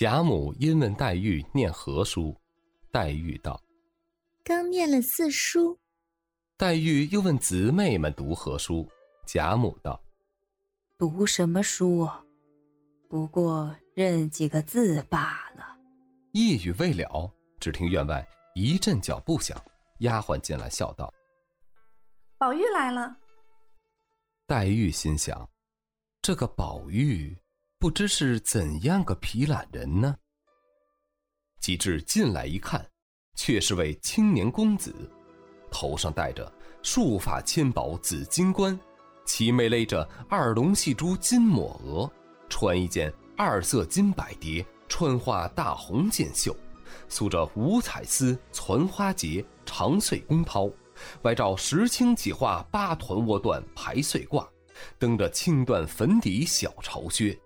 贾母因问黛玉念何书，黛玉道：“刚念了四书。”黛玉又问姊妹们读何书，贾母道：“读什么书？不过认几个字罢了。”一语未了，只听院外一阵脚步响，丫鬟进来笑道：“宝玉来了。”黛玉心想：“这个宝玉不知是怎样个皮懒人呢？”及至进来一看，却是位青年公子。头上戴着束发千宝紫金冠，其眉勒着二龙戏珠金抹额，穿一件二色金百蝶穿花大红箭袖，束着五彩丝攒花结长穗宫绦，外罩石青几花八团窝缎排穗褂，蹬着青缎粉底小朝靴，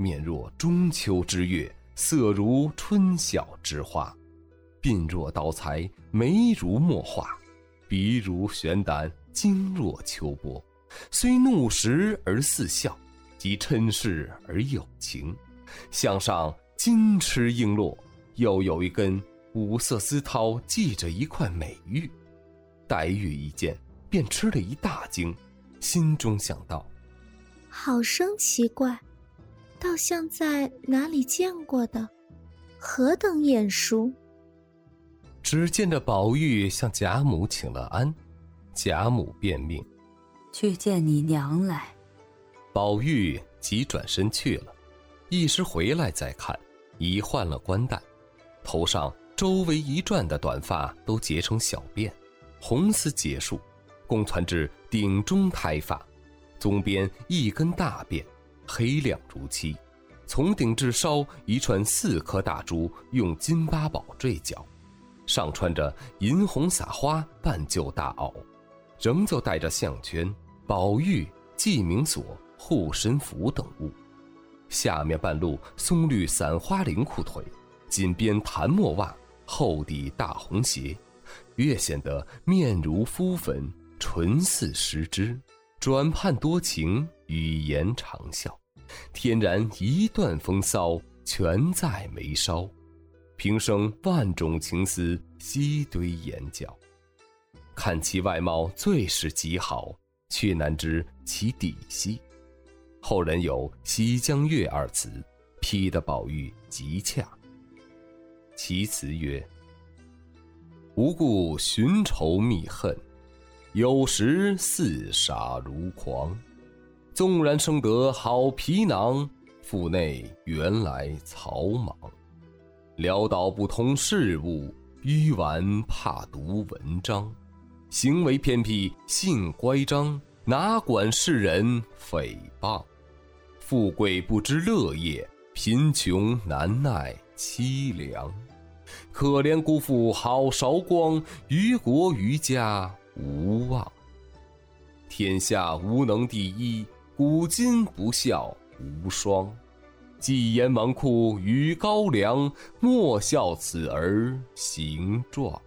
面若中秋之月，色如春晓之花，鬓若刀裁，眉如墨画。鼻如悬胆，睛若秋波，虽怒时而似笑，即嗔视而有情。项上金翅璎珞，又有一根五色丝绦系着一块美玉。黛玉一见，便吃了一大惊，心中想到：好生奇怪，倒像在哪里见过的，何等眼熟！只见着宝玉向贾母请了安，贾母便命去见你娘来。宝玉急转身去了，一时回来再看，已换了冠带，头上周围一转的短发都结成小辫，红丝结束，共攒至顶中胎发，总边一根大辫，黑亮如漆，从顶至梢一串四颗大珠，用金八宝坠角。上穿着银红撒花半旧大袄，仍旧带着项圈、宝玉、记名锁、护身符等物。下面半路松绿散花绫裤腿，锦边檀墨袜，厚底大红鞋，越显得面如敷粉，唇似施脂，转盼多情，语言长笑，天然一段风骚，全在眉梢。平生万种情思悉堆眼角，看其外貌最是极好，却难知其底细。后人有《西江月》二词，批的宝玉极恰。其词曰：“无故寻仇觅恨，有时似傻如狂。纵然生得好皮囊，腹内原来草莽。”潦倒不通事物，愚顽怕读文章，行为偏僻，性乖张，哪管世人诽谤？富贵不知乐业，贫穷难耐凄凉。可怜辜负好韶光，于国于家无望。天下无能第一，古今不孝无双。寄言纨绔与高粱，莫笑此儿形状。